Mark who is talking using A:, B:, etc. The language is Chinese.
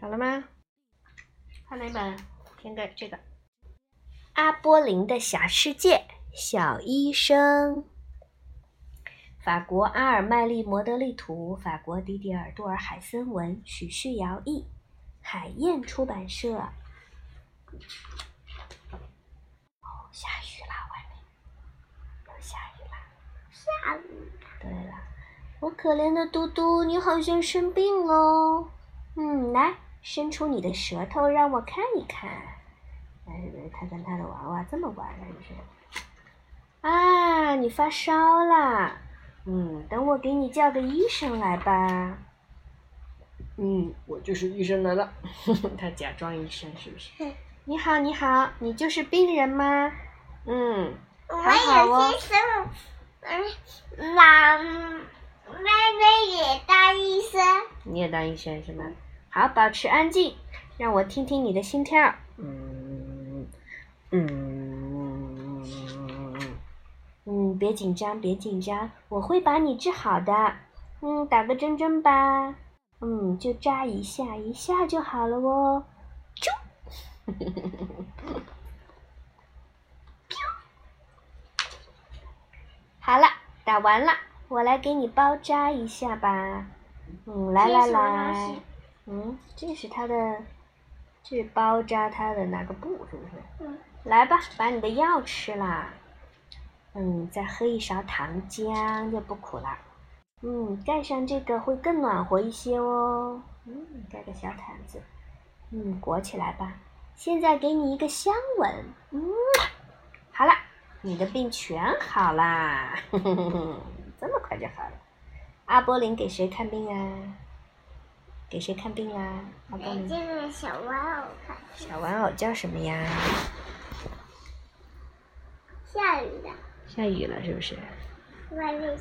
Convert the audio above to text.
A: 好了吗？看哪本？先个这个。阿波林的小世界，小医生。法国阿尔麦利摩德利图，法国迪迪尔杜尔海森文，许旭尧译，海燕出版社。哦，下雨了，外面又下雨了。
B: 下雨。
A: 对了，我可怜的嘟嘟，你好像生病了。嗯，来，伸出你的舌头让我看一看。哎，他跟他的娃娃这么玩了，你说？啊，你发烧了。嗯，等我给你叫个医生来吧。嗯，我就是医生来了。他假装医生是不是？你好，你好，你就是病人吗？嗯，
B: 我
A: 好哦
B: 有些生，嗯，妈，妹妹也当医生。
A: 你也当医生是吗？好，保持安静，让我听听你的心跳。嗯嗯嗯，别紧张，别紧张，我会把你治好的。嗯，打个针针吧。嗯，就扎一下，一下就好了哦。啾。好了，打完了，我来给你包扎一下吧。嗯，来来来
B: 西。
A: 嗯，这是它的，这是包扎它的那个布，是不是？
B: 嗯。
A: 来吧，把你的药吃了。嗯，再喝一勺糖浆就不苦了。嗯，盖上这个会更暖和一些哦。嗯，盖个小毯子。嗯，裹起来吧。现在给你一个香吻。嗯，好了，你的病全好啦。这么快就好了。阿波林给谁看病啊？给谁看病啊？阿波
B: 给
A: 林。
B: 这个小玩偶看。
A: 小玩偶叫什么呀？
B: 下雨了，
A: 下雨了是不是？
B: 外面